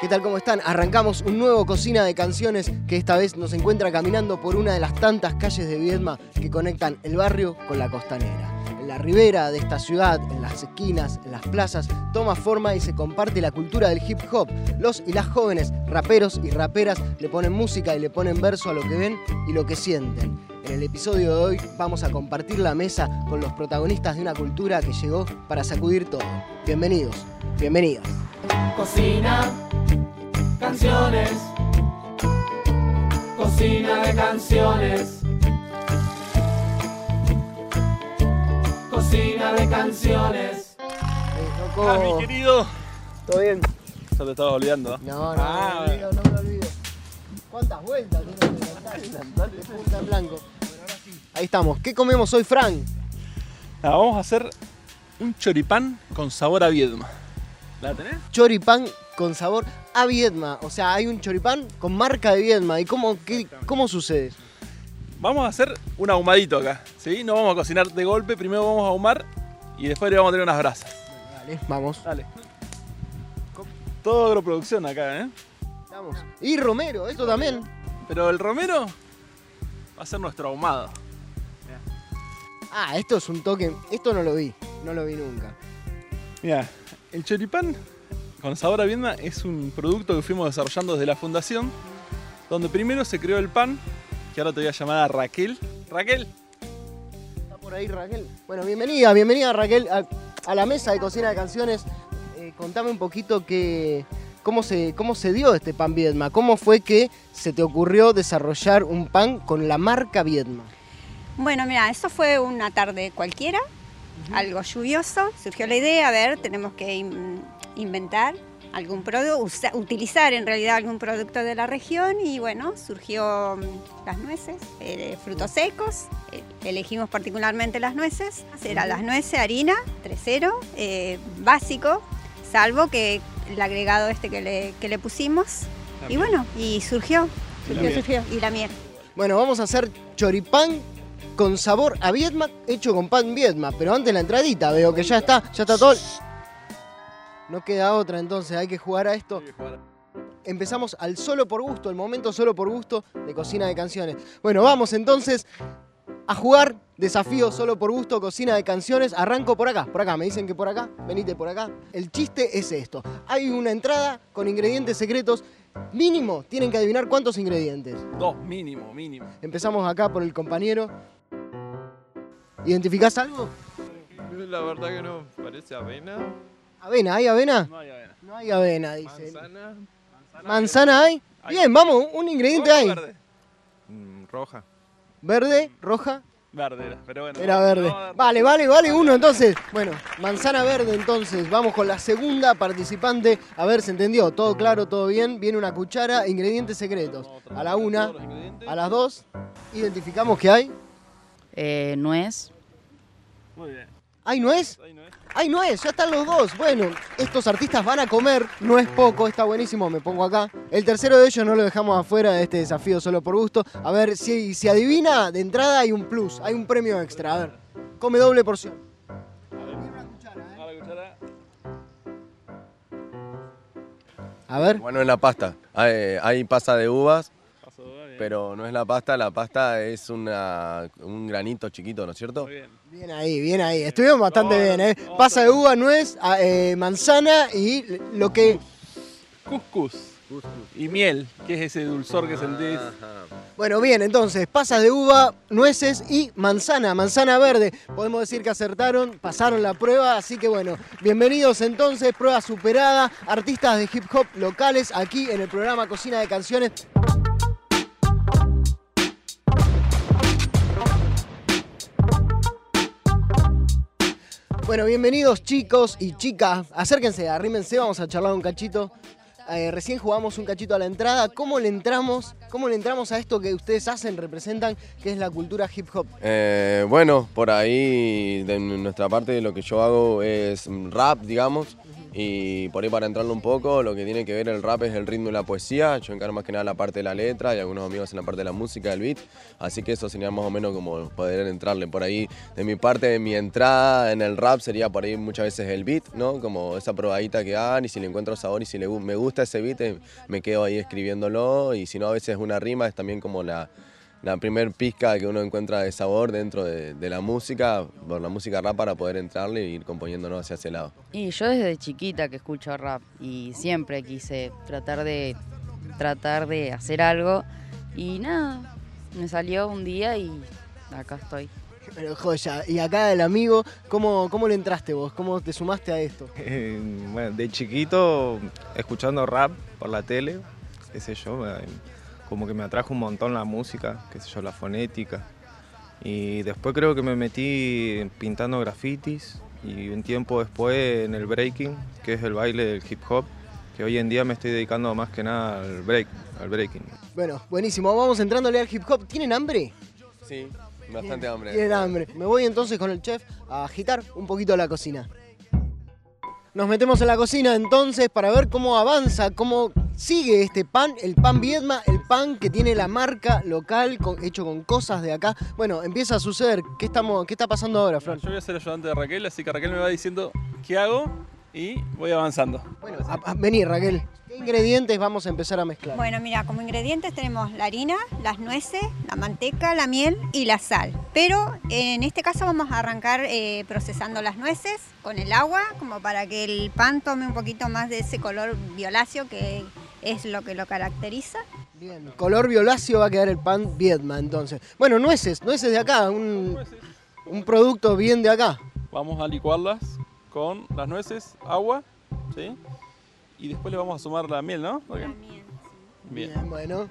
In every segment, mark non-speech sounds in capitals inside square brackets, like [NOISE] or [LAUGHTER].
¿Qué tal? ¿Cómo están? Arrancamos un nuevo Cocina de Canciones que esta vez nos encuentra caminando por una de las tantas calles de Viedma que conectan el barrio con la costanera. En la ribera de esta ciudad, en las esquinas, en las plazas, toma forma y se comparte la cultura del hip hop. Los y las jóvenes, raperos y raperas, le ponen música y le ponen verso a lo que ven y lo que sienten. En el episodio de hoy vamos a compartir la mesa con los protagonistas de una cultura que llegó para sacudir todo. Bienvenidos, bienvenidas. Cocina, canciones. Cocina de canciones. Cocina de canciones. Loco. Ah, mi querido. ¿Todo bien? Ya te estabas olvidando. No, no, Ah, no me olvido, no me olvido. ¿Cuántas vueltas [LAUGHS] en blanco. Ahí estamos. ¿Qué comemos hoy, Fran? Ah, vamos a hacer un choripán con sabor a Viedma. ¿La tenés? Choripán con sabor a Viedma. O sea, hay un choripán con marca de Viedma. ¿Y cómo, qué, cómo sucede? Vamos a hacer un ahumadito acá, ¿sí? No vamos a cocinar de golpe, primero vamos a ahumar y después le vamos a tener unas brasas. Dale, vamos. Dale. Todo agroproducción acá, ¿eh? Vamos. Y Romero, esto también. Pero el romero va a ser nuestro ahumado. Ah, esto es un toque. Esto no lo vi. No lo vi nunca. Mira, el choripán con sabor a Viedma es un producto que fuimos desarrollando desde la fundación, donde primero se creó el pan, que ahora te voy a llamar a Raquel. Raquel, Está por ahí Raquel. Bueno, bienvenida, bienvenida Raquel a, a la mesa de cocina de canciones. Eh, contame un poquito que, cómo, se, cómo se dio este pan Viedma. ¿Cómo fue que se te ocurrió desarrollar un pan con la marca Viedma? Bueno, mira, eso fue una tarde cualquiera, algo lluvioso. Surgió la idea, a ver, tenemos que in- inventar algún producto, utilizar en realidad algún producto de la región y bueno, surgió mm, las nueces, eh, frutos secos. eh, elegimos particularmente las nueces. Eran las nueces, harina, 3-0, eh, básico, salvo que el agregado este que le, que le pusimos. Y bueno, y surgió, surgió, surgió. Y la miel. Bueno, vamos a hacer choripán con sabor a Viedma, hecho con pan Viedma. Pero antes la entradita, veo que ya está, ya está todo. No queda otra entonces, hay que jugar a esto. empezamos al solo por gusto, el momento solo por gusto de cocina de canciones. Bueno, vamos entonces a jugar desafío solo por gusto, cocina de canciones. Arranco por acá, por acá, me dicen que por acá, venite por acá. El chiste es esto. Hay una entrada con ingredientes secretos. Mínimo, tienen que adivinar cuántos ingredientes. Dos, mínimo, mínimo. Empezamos acá por el compañero. ¿Identificás algo? La verdad que no, parece avena, Avena, ¿hay avena? No hay avena. No hay avena, dice. manzana, ¿Manzana hay? Hay. Bien, vamos, un ingrediente ¿Roja o hay. verde? mm, roja. Verde, roja, Verde era, pero bueno. Era verde. no, Vale, vale, vale, uno entonces. Bueno, manzana verde entonces. Vamos con la segunda participante. A ver, ¿se entendió? Todo claro, todo bien. Viene una cuchara, ingredientes secretos. A la una, a las dos. Identificamos que hay. Eh, nuez, Muy bien. ¿Hay nuez? Ahí no es. ¡Ay, nuez! Ya están los dos. Bueno, estos artistas van a comer. No es poco, está buenísimo. Me pongo acá. El tercero de ellos no lo dejamos afuera de este desafío solo por gusto. A ver, si, si adivina, de entrada hay un plus, hay un premio extra. A ver, come doble porción. A ver. Bueno, es la pasta. Hay, hay pasta de uvas. Pero no es la pasta. La pasta es una, un granito chiquito, ¿no es cierto? Muy bien. Bien ahí, bien ahí. Estuvieron bastante bien, ¿eh? Pasa de uva, nuez, a- eh, manzana y lo que... Cuscús. Y miel, que es ese dulzor que sentís. Bueno, bien, entonces, pasas de uva, nueces y manzana, manzana verde. Podemos decir que acertaron, pasaron la prueba, así que bueno, bienvenidos entonces, prueba superada, artistas de hip hop locales aquí en el programa Cocina de Canciones. Bueno, bienvenidos chicos y chicas. Acérquense, arrímense, vamos a charlar un cachito. Eh, recién jugamos un cachito a la entrada. ¿Cómo le entramos? ¿Cómo le entramos a esto que ustedes hacen, representan, que es la cultura hip hop? Eh, bueno, por ahí de nuestra parte lo que yo hago es rap, digamos, Y por ahí para entrarle un poco, lo que tiene que ver el rap es el ritmo y la poesía. Yo encargo más que nada la parte de la letra y algunos amigos en la parte de la música, del beat. Así que eso sería más o menos como poder entrarle por ahí. De mi parte, de mi entrada en el rap sería por ahí muchas veces el beat, ¿no? Como esa probadita que dan y si le encuentro sabor y si le, me gusta ese beat, eh, me quedo ahí escribiéndolo. Y si no, a veces una rima es también como la, la primer pizca que uno encuentra de sabor dentro de, de la música, por la música rap para poder entrarle e ir componiéndonos hacia ese lado. Y yo desde chiquita que escucho rap y siempre quise tratar de tratar de hacer algo y nada, me salió un día y acá estoy. Pero joya. Y acá el amigo, ¿cómo, ¿cómo le entraste vos? ¿Cómo te sumaste a esto? Eh, [LAUGHS] bueno, de chiquito, escuchando rap por la tele, qué sé yo, me- como que me atrajo un montón la música, qué sé yo, la fonética. Y después creo que me metí pintando grafitis y un tiempo después en el breaking, que es el baile del hip hop, que hoy en día me estoy dedicando más que nada al break, al breaking. Bueno, buenísimo. Vamos entrándole al hip hop. ¿Tienen hambre? Sí, bastante hambre. Tienen hambre. Me voy entonces con el chef a agitar un poquito la cocina. Nos metemos en la cocina entonces para ver cómo avanza, cómo sigue este pan, el pan Viedma, el pan que tiene la marca local, con- hecho con cosas de acá. Bueno, empieza a suceder. ¿Qué, estamos, qué está pasando ahora, Fran? Yo voy a ser ayudante de Raquel, así que Raquel me va diciendo qué hago y voy avanzando. Bueno, a- a- vení, Raquel. ¿Qué ingredientes vamos a empezar a mezclar? Bueno, mira, como ingredientes tenemos la harina, las nueces, la manteca, la miel y la sal. Pero en este caso vamos a arrancar eh, procesando las nueces con el agua, como para que el pan tome un poquito más de ese color violáceo que es lo que lo caracteriza. Bien, color violáceo va a quedar el pan Viedma entonces. Bueno, nueces, nueces de acá, un, un producto bien de acá. Vamos a licuarlas con las nueces, agua, ¿sí? Y después le vamos a sumar la miel, ¿no? Raquel? Bien. Bien, bueno.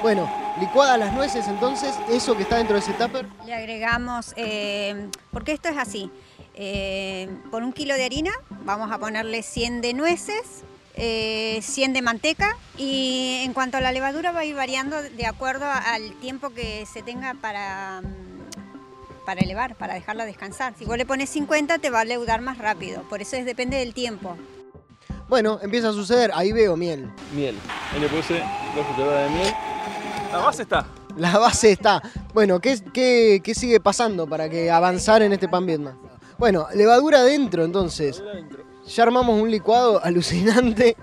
Bueno, licuadas las nueces entonces, eso que está dentro de ese tupper. Le agregamos, eh, porque esto es así, eh, por un kilo de harina vamos a ponerle 100 de nueces, eh, 100 de manteca y en cuanto a la levadura va a ir variando de acuerdo al tiempo que se tenga para, mm, para elevar, para dejarla descansar. Si vos le pones 50 te va a leudar más rápido, por eso es, depende del tiempo. Bueno, empieza a suceder, ahí veo miel. Miel. Ahí le puse dos cucharadas de miel. La base está. La base está. Bueno, ¿qué, qué, qué sigue pasando para que avanzar en este pan Vietnam? Bueno, levadura adentro entonces. Ya armamos un licuado alucinante.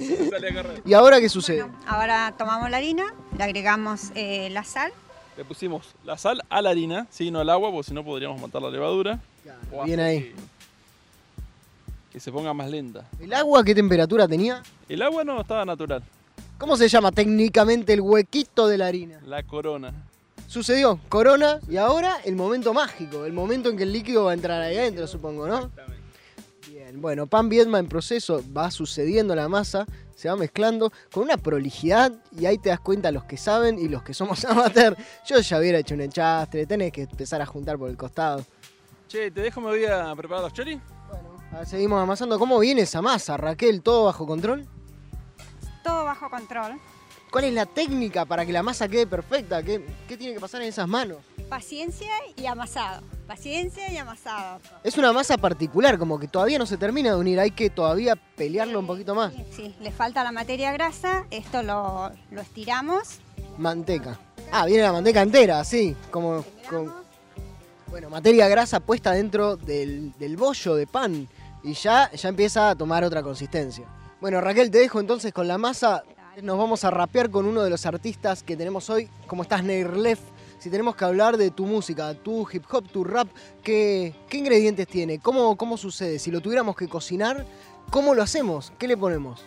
[LAUGHS] ¿Y ahora qué sucede? Ahora tomamos la harina, le agregamos eh, la sal, Le pusimos la sal a la harina, sí, no al agua, porque si no podríamos matar la levadura. O Bien ahí. Que, que se ponga más lenta. ¿El agua qué temperatura tenía? El agua no estaba natural, ¿Cómo se llama técnicamente el huequito de la harina? la corona. Sucedió, corona, y ahora el momento mágico, el momento en que el líquido va a entrar ahí adentro, supongo, ¿no? Bien, bueno, pan Viedma en proceso, va sucediendo la masa, se va mezclando con una prolijidad y ahí te das cuenta los que saben y los que somos [LAUGHS] amateur. Yo ya hubiera hecho un enchastre, tenés que empezar a juntar por el costado. Che, te dejo, me voy a preparar los choris. A ver, seguimos amasando. ¿Cómo viene esa masa, Raquel? ¿Todo bajo control? todo bajo control. ¿Cuál es la técnica para que la masa quede perfecta? ¿Qué, qué tiene que pasar en esas manos? Paciencia y amasado. Paciencia y amasado. Es una masa particular, como que todavía no se termina de unir, hay que todavía pelearlo un poquito más. Sí, sí, le falta la materia grasa, esto lo, lo estiramos. Manteca. Ah, viene la manteca entera, así, como con, bueno, materia grasa puesta dentro del, del bollo de pan y ya, ya empieza a tomar otra consistencia. Bueno, Raquel, te dejo entonces con la masa. Nos vamos a rapear con uno de los artistas que tenemos hoy. ¿Cómo estás, Neirlef? Si tenemos que hablar de tu música, tu hip hop, tu rap, ¿qué, qué ingredientes tiene? ¿Cómo, ¿Cómo sucede? Si lo tuviéramos que cocinar, ¿cómo lo hacemos? ¿Qué le ponemos?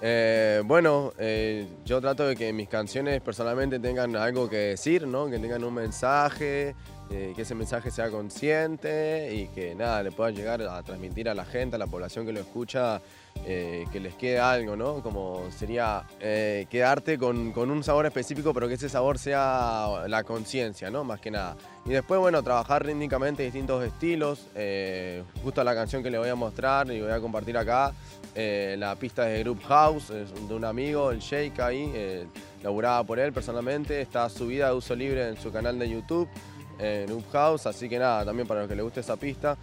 Eh, bueno, eh, yo trato de que mis canciones personalmente tengan algo que decir, ¿no? Que tengan un mensaje, eh, que ese mensaje sea consciente y que nada, le pueda llegar a transmitir a la gente, a la población que lo escucha, eh, que les quede algo, ¿no? Como sería eh, quedarte con, con un sabor específico, pero que ese sabor sea la conciencia, ¿no? Más que nada. Y después, bueno, trabajar rítmicamente distintos estilos. justo la canción que les voy a mostrar y voy a compartir acá, la pista de Group House, de un amigo, el Shake ahí, laburada por él personalmente. Está subida de uso libre en su canal de YouTube. En Up House, así que nada, también para los que les guste esa pista.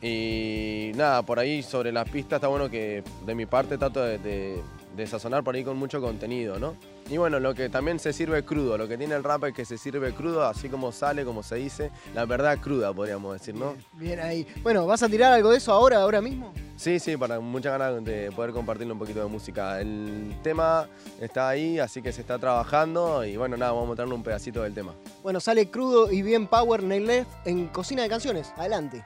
Y nada, por ahí sobre las pistas está bueno que de mi parte trato de- de sazonar por ahí con mucho contenido, ¿no? Y bueno, lo que también se sirve crudo, lo que tiene el rap es que se sirve crudo, así como sale, como se dice, la verdad cruda, podríamos decir, ¿no? Bien ahí. Bueno, ¿vas a tirar algo de eso ahora, ahora mismo? Sí, sí, para muchas ganas de poder compartirle un poquito de música. El tema está ahí, así que se está trabajando y bueno, nada, vamos a mostrarle un pedacito del tema. Bueno, sale crudo y bien power Nail Left en Cocina de Canciones. Adelante.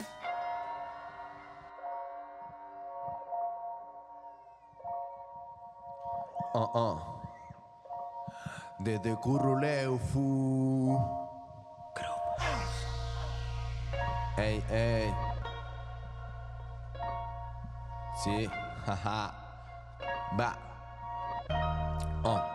Uh uh. Desde Curuleufu. Ey, ey. Sí, jaja. Va. Oh.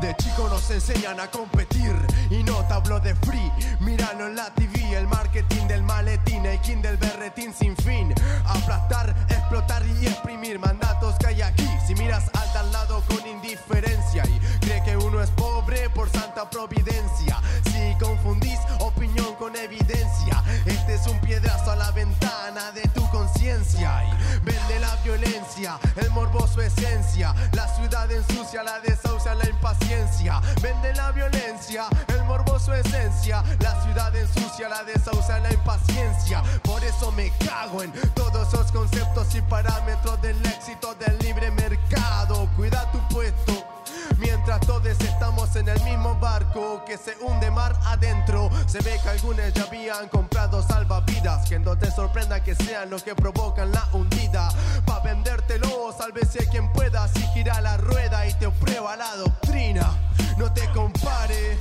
De chico nos enseñan a competir y no te hablo de free. Míralo en la TV, el marketing del maletín, el king del berretín sin fin. Aplastar, explotar y exprimir mandatos que hay aquí. Si miras al de lado con indiferencia y cree que uno es pobre por santa providencia. Si confundís opinión con evidencia, este es un piedrazo a la ventana de tu conciencia. Vende la violencia, el morboso esencia. La ciudad ensucia, la la Vende la violencia, el morboso esencia. La ciudad ensucia, la desahucia, la impaciencia. Por eso me cago en todos esos conceptos y parámetros del éxito del libre mercado. Cuida tu puesto. Mientras todos estamos en el mismo barco que se hunde mar adentro, se ve que algunos ya habían comprado salvavidas. Que no te sorprenda que sean los que provocan la hundida. Pa' vendértelo, salve si hay quien pueda. Si gira la rueda y te prueba la doctrina. No te compare,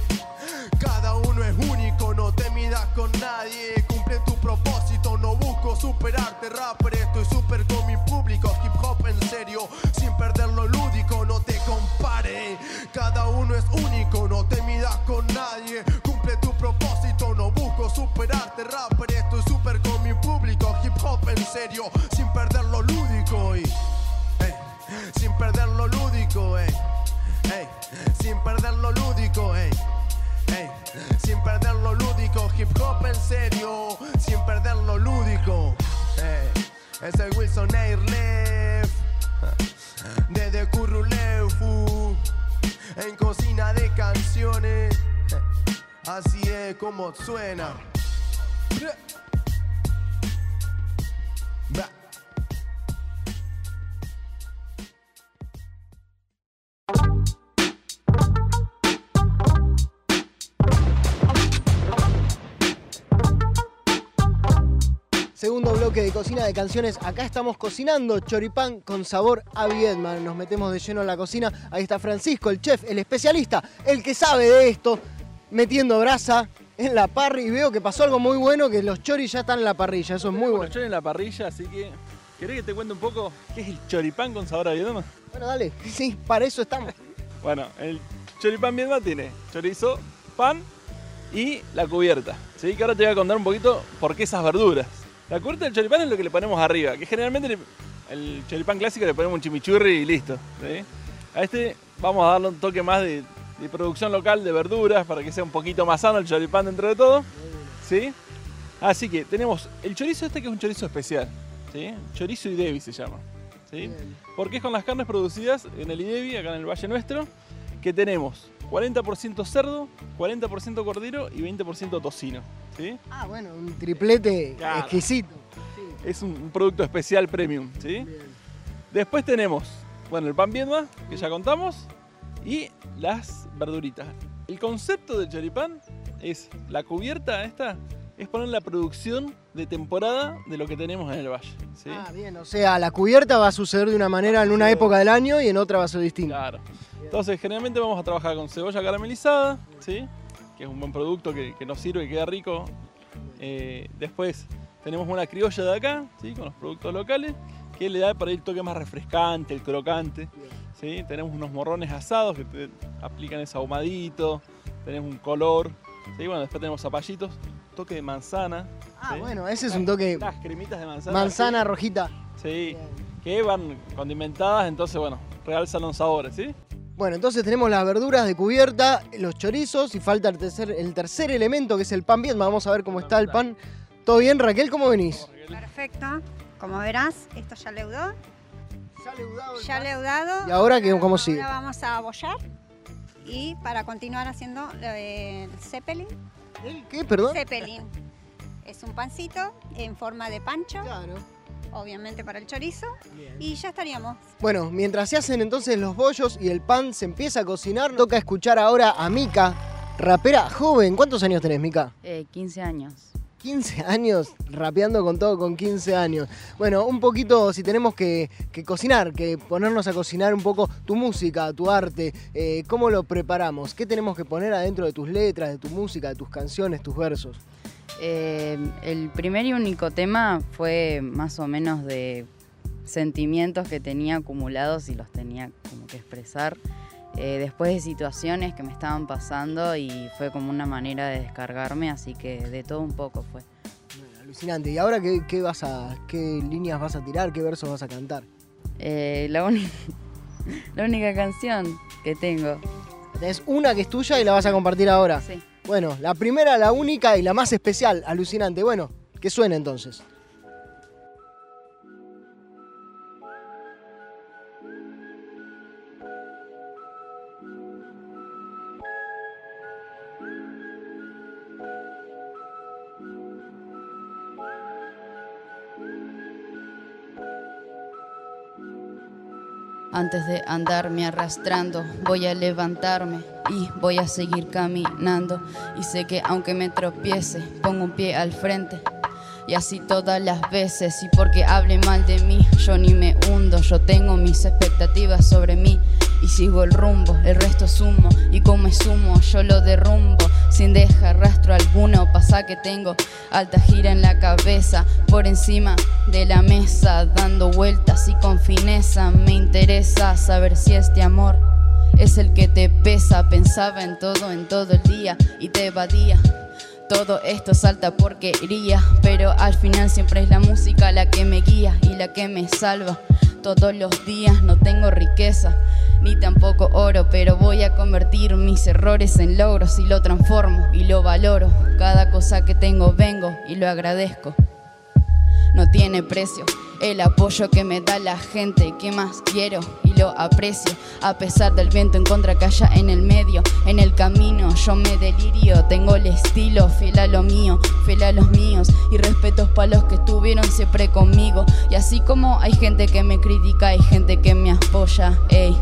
cada uno es único. No te midas con nadie. Cumple tu propósito, no busco superarte, rapper. Estoy super con mi público. Hip hop en serio, sin perder lo lúdico. No te compare, cada uno es único. No te midas con nadie. Cumple tu propósito, no busco superarte, rapper. Estoy super con mi público. Hip hop en serio, sin perder sin perder lo lúdico, ey. Ey, sin perder lo lúdico, hip hop en serio, sin perder lo lúdico. Ey, es el Wilson Airleft, desde Curruleufu, en cocina de canciones. Así es como suena. Bloque de cocina de canciones. Acá estamos cocinando choripán con sabor a Vietnam. Nos metemos de lleno en la cocina. Ahí está Francisco, el chef, el especialista, el que sabe de esto, metiendo brasa en la parrilla. Y veo que pasó algo muy bueno, que los choris ya están en la parrilla. Eso es muy Bueno, bueno. yo en la parrilla, así que. ¿Querés que te cuente un poco qué es el choripán con sabor a Vietnam? Bueno, dale. [LAUGHS] Sí, para eso estamos. Bueno, el choripán Vietnam tiene chorizo, pan y la cubierta. ¿sí? Que ahora te voy a contar un poquito por qué esas verduras. La cubierta del choripán es lo que le ponemos arriba, que generalmente el choripán clásico le ponemos un chimichurri y listo. ¿sí? A este vamos a darle un toque más de, de producción local de verduras para que sea un poquito más sano el choripán dentro de todo. ¿sí? Así que tenemos el chorizo este que es un chorizo especial. ¿sí? Chorizo Idevi se llama. ¿sí? Porque es con las carnes producidas en el Idevi, acá en el Valle Nuestro, que tenemos 40% cerdo, 40% cordero y 20% tocino. ¿Sí? Ah, bueno, un triplete Claro. exquisito. Es un, producto especial premium. ¿sí? Después tenemos, bueno, el pan viedma, que ya contamos, y las verduritas. El concepto del choripán es la cubierta esta, es poner la producción de temporada de lo que tenemos en el valle. ¿sí? Ah, bien, o sea, la cubierta va a suceder de una manera en una época del año y en otra va a ser distinta. Claro. Entonces, generalmente vamos a trabajar con cebolla caramelizada, ¿sí? Que es un buen producto que, que nos sirve y queda rico. Eh, después tenemos una criolla de acá, ¿sí? con los productos locales, que le da para el toque más refrescante, el crocante. ¿sí? Tenemos unos morrones asados que te aplican ese ahumadito, tenemos un color. ¿sí? Bueno, después tenemos zapallitos, toque de manzana. Ah, ¿sí? bueno, ese es un toque Las cremitas de manzana. manzana rojita. Sí, que van condimentadas, entonces, bueno, realzan los sabores, ¿sí? Bueno, entonces tenemos las verduras de cubierta, los chorizos y falta el tercer, el tercer elemento que es el pan bien. Vamos a ver cómo está el pan. ¿Todo bien, Raquel? ¿Cómo venís? Perfecto. Como verás, esto ya leudó. Ya leudado. Ya leudado. ¿Y ahora qué, cómo sigue? Ahora vamos a abollar y para continuar haciendo el zeppelin. ¿El qué, perdón? Zeppelin. Es un pancito en forma de pancho, Claro. Obviamente para el chorizo. Y ya estaríamos. Bueno, mientras se hacen entonces los bollos y el pan se empieza a cocinar, toca escuchar ahora a Mika, rapera joven. ¿Cuántos años tenés, Mika? Eh, 15 años. 15 años, rapeando con todo con 15 años. Bueno, un poquito, si tenemos que, que cocinar, que ponernos a cocinar un poco tu música, tu arte, eh, ¿cómo lo preparamos? ¿Qué tenemos que poner adentro de tus letras, de tu música, de tus canciones, tus versos? Eh, el primer y único tema fue más o menos de sentimientos que tenía acumulados y los tenía como que expresar. eh, después de situaciones que me estaban pasando y fue como una manera de descargarme, así que de todo un poco fue. Bueno, alucinante. ¿Y ahora qué, qué vas a, qué líneas vas a tirar, qué versos vas a cantar? Eh, la, uni- [LAUGHS] la única canción que tengo. Tenés una que es tuya y la vas a compartir ahora. Sí. Bueno, la primera, la única y la más especial, alucinante. Bueno, que suene entonces. Antes de andarme arrastrando, voy a levantarme y voy a seguir caminando. Y sé que aunque me tropiece, pongo un pie al frente. Y así todas las veces, y porque hable mal de mí, yo ni me hundo, yo tengo mis expectativas sobre mí. Y sigo el rumbo, el resto es humo, y como es humo, yo lo derrumbo, sin dejar rastro alguno. Pasa que tengo alta gira en la cabeza, por encima de la mesa, dando vueltas y con fineza. Me interesa saber si este amor es el que te pesa. Pensaba en todo, en todo el día, y te evadía. Todo esto salta porquería, pero al final siempre es la música la que me guía y la que me salva. Todos los días no tengo riqueza, ni tampoco oro, pero voy a convertir mis errores en logros y lo transformo y lo valoro. Cada cosa que tengo vengo y lo agradezco. No tiene precio. El apoyo que me da la gente que más quiero y lo aprecio. A pesar del viento en contra que haya en el medio en el camino yo me delirio. Tengo el estilo fiel a lo mío fiel a los míos. Y respetos para los que estuvieron siempre conmigo. Y así como hay gente que me critica hay gente que me apoya ey.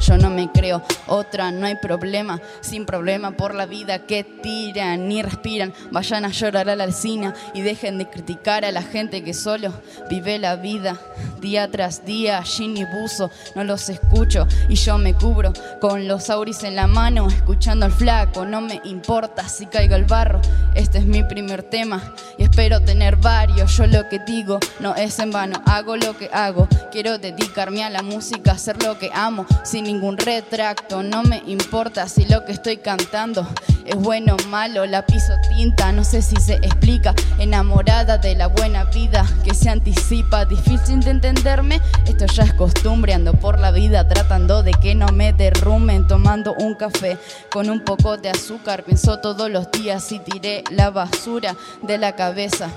Yo no me otra, no hay problema, sin problema por la vida que tiran ni respiran. Vayan a llorar a la alcina y dejen de criticar a la gente que solo vive la vida día tras día. Gin y buzo, no los escucho y yo me cubro con los auris en la mano, escuchando al flaco. No me importa si caigo al barro, este es mi primer tema y espero tener varios. Yo lo que digo no es en vano, hago lo que hago. Quiero dedicarme a la música, hacer lo que amo, sin ningún No me importa si lo que estoy cantando es bueno o malo, la piso tinta, no sé si se explica. Enamorada de la buena vida que se anticipa, difícil de entenderme. Esto ya es costumbre, ando por la vida tratando de que no me derrumben. Tomando un café con un poco de azúcar, pienso todos los días y tiré la basura de la cabeza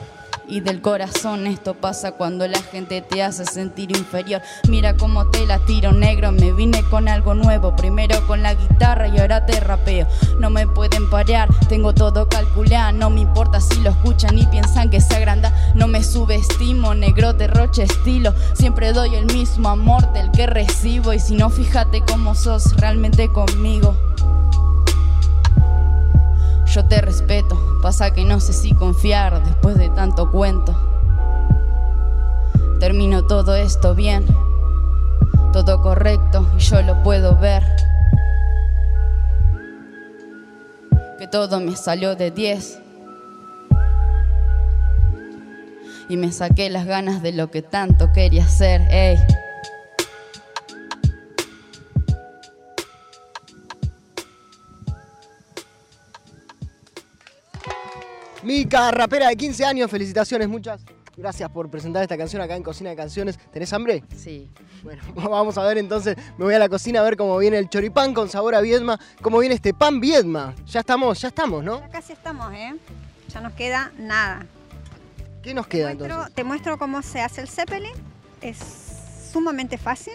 y del corazón. Esto pasa cuando la gente te hace sentir inferior. Mira cómo te la tiro negro. Me vine con algo nuevo. Primero con la guitarra y ahora te rapeo. No me pueden parar, tengo todo calculado. No me importa si lo escuchan y piensan que se agranda. No me subestimo, negro derroche estilo. Siempre doy el mismo amor del que recibo. Y si no, fíjate cómo sos realmente conmigo. Yo te respeto, pasa que no sé si confiar después de tanto cuento. Termino todo esto bien, todo correcto y yo lo puedo ver. Que todo me salió de 10. Y me saqué las ganas de lo que tanto quería hacer, ey. Mica, rapera de 15 años, felicitaciones, muchas. Gracias por presentar esta canción acá en Cocina de Canciones. ¿Tenés hambre? Sí. Bueno, [LAUGHS] vamos a ver entonces. Me voy a la cocina a ver cómo viene el choripán con sabor a viedma. Cómo viene este pan viedma. Ya estamos, ya estamos, ¿no? Ya casi estamos, ¿eh? Ya nos queda nada. ¿Qué nos queda Muestro- entonces? te muestro cómo se hace el zeppelin. Es sumamente fácil.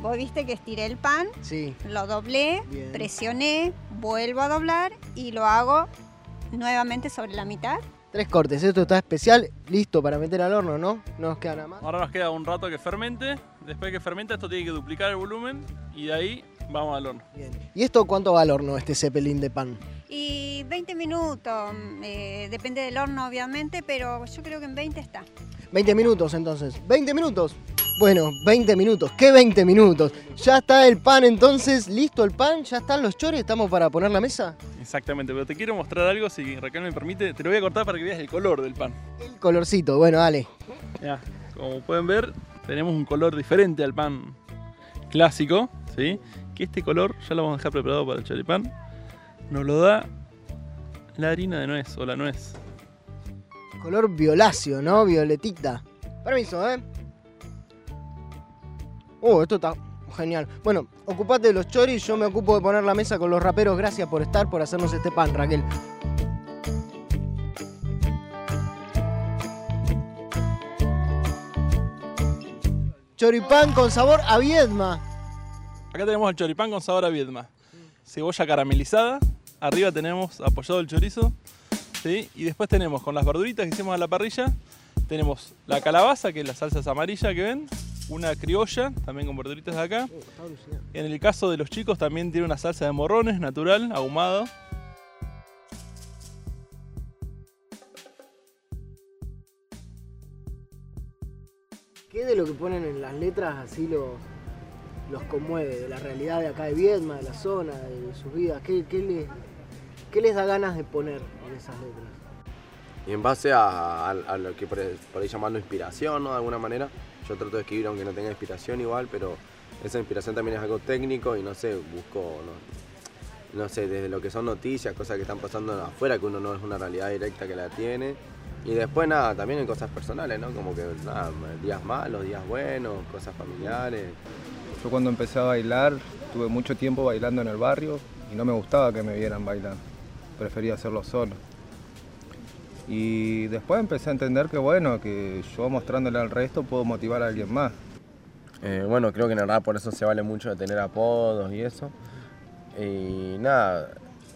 Vos viste que estiré el pan, Sí. lo doblé, Bien. presioné, vuelvo a doblar y lo hago nuevamente sobre la mitad. Tres cortes. Esto está especial. Listo para meter al horno, ¿no? No nos queda nada más. Ahora nos queda un rato que fermente. Después que fermenta, esto tiene que duplicar el volumen y de ahí vamos al horno. Bien. ¿Y esto cuánto va al horno, este zeppelin de pan? Y 20 minutos, eh, depende del horno obviamente, pero yo creo que en 20 está. 20 minutos entonces. ¿20 minutos? Bueno, 20 minutos. ¿Qué 20 minutos? Ya está el pan entonces. ¿Listo el pan? ¿Ya están los chores? ¿Estamos para poner la mesa? Exactamente, pero te quiero mostrar algo, si Raquel me permite. Te lo voy a cortar para que veas el color del pan. El colorcito. Bueno, dale. Ya, como pueden ver, tenemos un color diferente al pan clásico, ¿sí? Que este color, ya lo vamos a dejar preparado para el choripán, nos lo da la harina de nuez o la nuez. Color violáceo, ¿no? Violetita. Permiso, ¿eh? Oh, esto está genial. Bueno, ocupate de los choris, yo me ocupo de poner la mesa con los raperos. Gracias por estar, por hacernos este pan, Raquel. Choripán con sabor a viedma. Acá tenemos el choripán con sabor a viedma. Cebolla caramelizada, arriba tenemos apoyado el chorizo, ¿sí? Y después tenemos con las verduritas que hicimos a la parrilla, tenemos la calabaza, que es la salsa amarilla que ven, una criolla, también con verduritas de acá. En el caso de los chicos también tiene una salsa de morrones natural, ahumado. ¿Qué de lo que ponen en las letras así los, los conmueve? De la realidad de acá de Viedma, de la zona, de sus vidas. ¿Qué, qué les, qué les da ganas de poner en esas letras? Y en base a, lo que por, por ahí llamarlo inspiración, ¿no? De alguna manera. Yo trato de escribir aunque no tenga inspiración igual, pero esa inspiración también es algo técnico y no sé, busco, no, no sé, desde lo que son noticias, cosas que están pasando afuera, que uno no es una realidad directa que la tiene. Y después nada, también en cosas personales, ¿no? Como que nada, días malos, días buenos, cosas familiares. Yo cuando empecé a bailar, tuve mucho tiempo bailando en el barrio y no me gustaba que me vieran bailar. Prefería hacerlo solo. Y después empecé a entender que bueno, que yo mostrándole al resto puedo motivar a alguien más. Eh, bueno, creo que en rap por eso se vale mucho de tener apodos y eso. Y nada,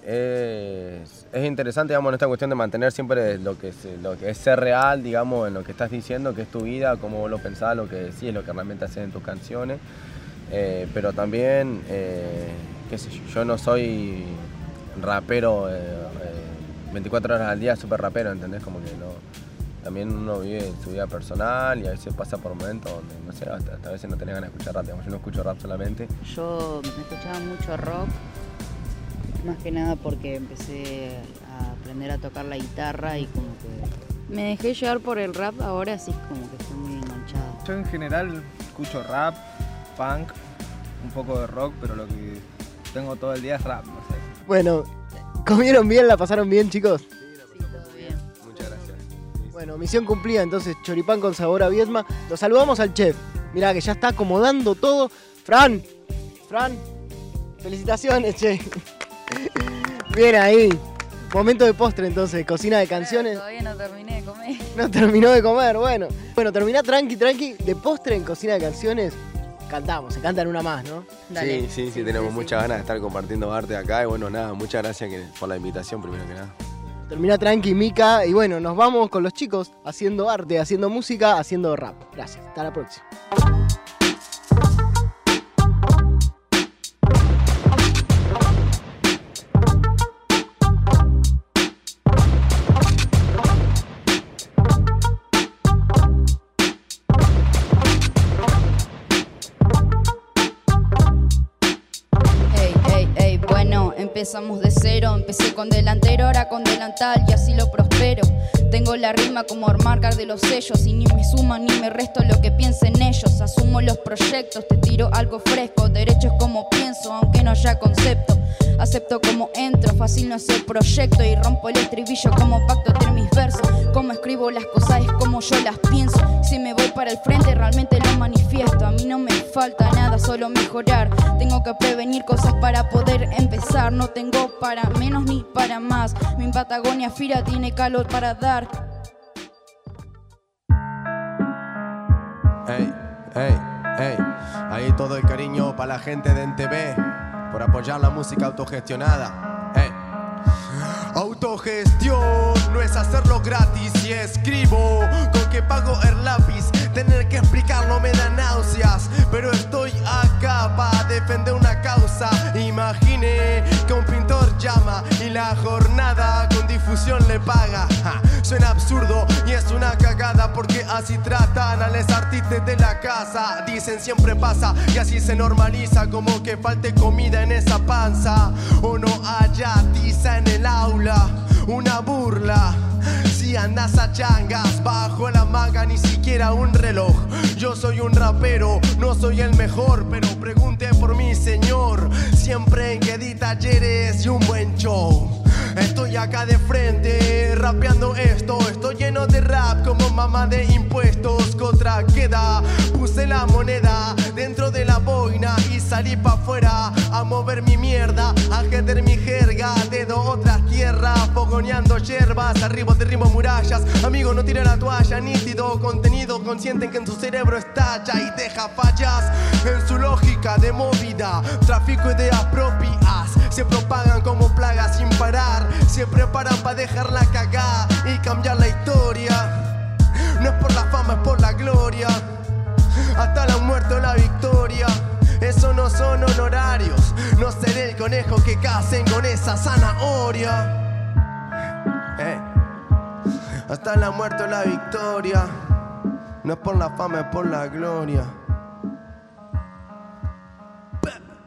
es, es interesante, digamos, en esta cuestión de mantener siempre lo que, es, lo que es ser real, digamos, en lo que estás diciendo, que es tu vida, cómo vos lo pensás, lo que decís, lo que realmente haces en tus canciones. Eh, pero también, eh, qué sé yo, yo no soy rapero eh, eh, 24 horas al día, súper rapero, ¿entendés? Como que no también uno vive su vida personal y a veces pasa por momentos donde, no sé, hasta, hasta a veces no tenés ganas de escuchar rap, digamos, yo no escucho rap solamente. Yo escuchaba mucho rock, más que nada porque empecé a aprender a tocar la guitarra y como que me dejé llevar por el rap, ahora sí como que estoy muy enganchada. Yo en general escucho rap, punk, un poco de rock, pero lo que tengo todo el día es rap, no sé. Bueno, ¿comieron bien? ¿La pasaron bien, chicos? Sí, todo bien. Muchas gracias. Bueno, misión cumplida entonces, choripán con sabor a Viedma. Lo saludamos al chef. Mirá que ya está acomodando todo. Fran, Fran, felicitaciones, che. [LAUGHS] Bien ahí. Momento de postre entonces, cocina de canciones. Todavía no terminé de comer. No terminó de comer, bueno. Bueno, terminá tranqui, tranqui. De postre en cocina de canciones, cantamos, se cantan una más, ¿no? Dale. Sí, sí, sí, tenemos muchas ganas de estar compartiendo arte acá y bueno, nada, muchas gracias que- por la invitación primero que nada. Terminá tranqui, Mica. Y bueno, nos vamos con los chicos haciendo arte, haciendo música, haciendo rap. Gracias, hasta la próxima. Empezamos de cero, empecé con delantero, ahora con delantal y así lo prospero. Tengo la rima como marcar de los sellos y ni me sumo ni me resto lo que piensen ellos. Asumo los proyectos, te tiro algo fresco, derechos como pienso, aunque no haya concepto. Acepto como entro, fácil no hacer proyecto y rompo el estribillo como pacto entre mis versos. Como escribo las cosas es como yo las pienso. Si me voy para el frente realmente lo manifiesto. A mí no me falta nada, solo mejorar. Tengo que prevenir cosas para poder empezar. No tengo para menos ni para más. Mi Patagonia Fira tiene calor para dar. Ey, ey, ey. Ahí todo el cariño para la gente de NTV por apoyar la música autogestionada. Ey. Autogestión no es hacerlo gratis y escribo con que pago el lápiz. Tener que explicarlo me da náuseas, pero estoy porque así tratan a los artistas de la casa. Dicen siempre pasa y así se normaliza como que falte comida en esa panza o no haya tiza en el aula. Una burla. Si andas a changas bajo la manga, ni siquiera un reloj. Yo soy un rapero, no soy el mejor, pero pregunte por mi señor. Siempre en que di talleres y un buen show. Estoy acá de frente, rapeando esto. Estoy lleno de rap como mamá de impuestos. Contra queda, puse la moneda dentro de la boina y salí pa' afuera a mover mi mierda, a jeder mi jerga. Dedo otras fogoneando yerbas, arriba de murallas. Amigo, no tire la toalla, nítido contenido, consciente en que en tu cerebro estalla y deja fallas en su lógica de movida. Tráfico ideas propias se propagan como plagas sin parar. Se preparan para dejarla cagar y cambiar la historia. No es por la fama, es por la gloria. Hasta la muerte o la victoria. Eso no son honorarios. No seré el conejo que casen con esa zanahoria. Eh. Hasta la muerte o la victoria. No es por la fama, es por la gloria.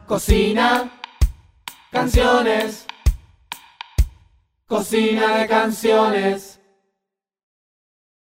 Cocina, canciones. Cocina de canciones.